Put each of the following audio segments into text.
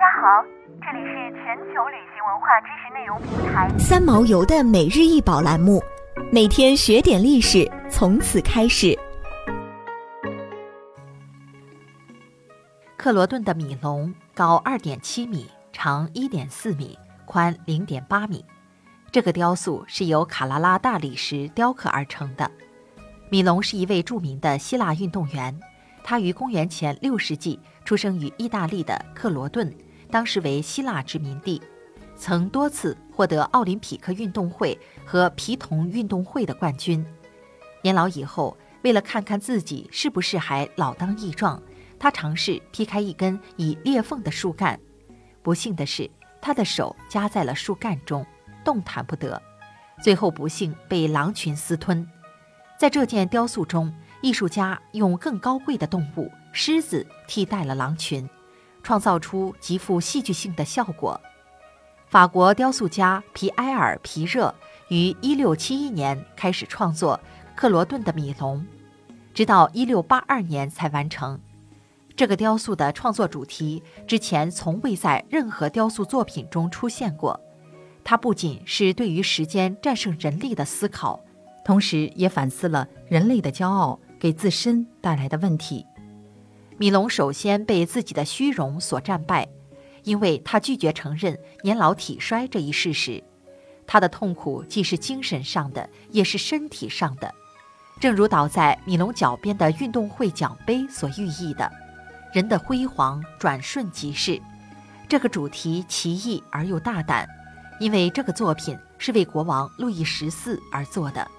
家好，这里是全球旅行文化知识内容平台三毛游的每日一宝栏目，每天学点历史，从此开始。克罗顿的米龙高二点七米，长一点四米，宽零点八米。这个雕塑是由卡拉拉大理石雕刻而成的。米龙是一位著名的希腊运动员，他于公元前六世纪出生于意大利的克罗顿，当时为希腊殖民地，曾多次获得奥林匹克运动会和皮童运动会的冠军。年老以后，为了看看自己是不是还老当益壮，他尝试劈开一根已裂缝的树干。不幸的是，他的手夹在了树干中。动弹不得，最后不幸被狼群私吞。在这件雕塑中，艺术家用更高贵的动物狮子替代了狼群，创造出极富戏剧性的效果。法国雕塑家皮埃尔·皮热于1671年开始创作克罗顿的米龙，直到1682年才完成。这个雕塑的创作主题之前从未在任何雕塑作品中出现过。它不仅是对于时间战胜人力的思考，同时也反思了人类的骄傲给自身带来的问题。米龙首先被自己的虚荣所战败，因为他拒绝承认年老体衰这一事实。他的痛苦既是精神上的，也是身体上的。正如倒在米龙脚边的运动会奖杯所寓意的，人的辉煌转瞬即逝。这个主题奇异而又大胆。因为这个作品是为国王路易十四而做的，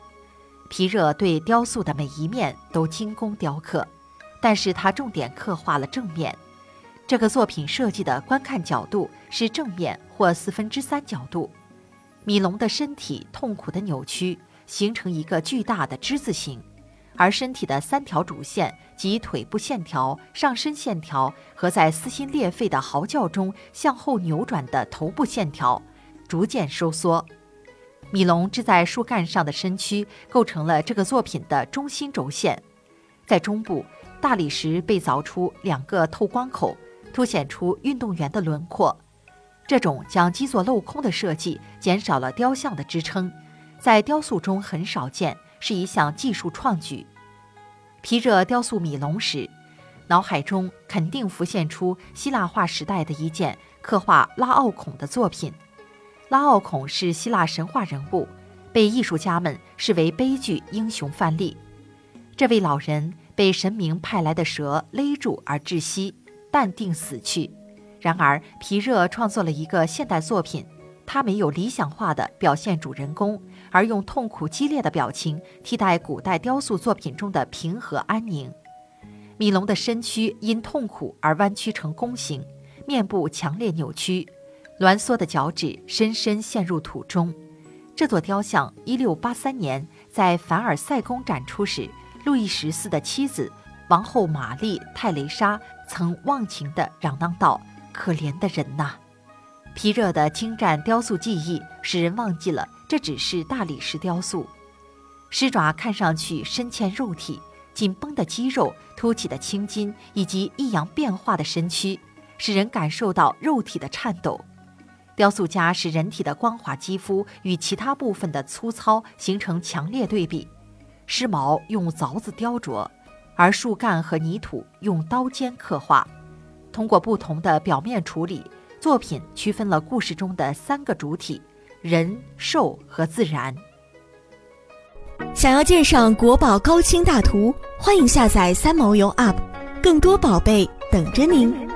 皮热对雕塑的每一面都精工雕刻，但是他重点刻画了正面。这个作品设计的观看角度是正面或四分之三角度，米龙的身体痛苦的扭曲，形成一个巨大的之字形，而身体的三条主线及腿部线条、上身线条和在撕心裂肺的嚎叫中向后扭转的头部线条。逐渐收缩，米龙支在树干上的身躯构成了这个作品的中心轴线。在中部，大理石被凿出两个透光口，凸显出运动员的轮廓。这种将基座镂空的设计减少了雕像的支撑，在雕塑中很少见，是一项技术创举。皮热雕塑米龙时，脑海中肯定浮现出希腊化时代的一件刻画拉奥孔的作品。拉奥孔是希腊神话人物，被艺术家们视为悲剧英雄范例。这位老人被神明派来的蛇勒住而窒息，淡定死去。然而，皮热创作了一个现代作品，他没有理想化的表现主人公，而用痛苦激烈的表情替代古代雕塑作品中的平和安宁。米龙的身躯因痛苦而弯曲成弓形，面部强烈扭曲。挛缩的脚趾深深陷入土中。这座雕像1683年在凡尔赛宫展出时，路易十四的妻子王后玛丽·泰蕾莎曾忘情地嚷嚷道：“可怜的人呐！”皮热的精湛雕塑技艺使人忘记了这只是大理石雕塑。狮爪看上去深嵌肉体，紧绷的肌肉、凸起的青筋以及抑扬变化的身躯，使人感受到肉体的颤抖。雕塑家使人体的光滑肌肤与其他部分的粗糙形成强烈对比，狮毛用凿子雕琢，而树干和泥土用刀尖刻画。通过不同的表面处理，作品区分了故事中的三个主体：人、兽和自然。想要鉴赏国宝高清大图，欢迎下载三毛游 App，更多宝贝等着您。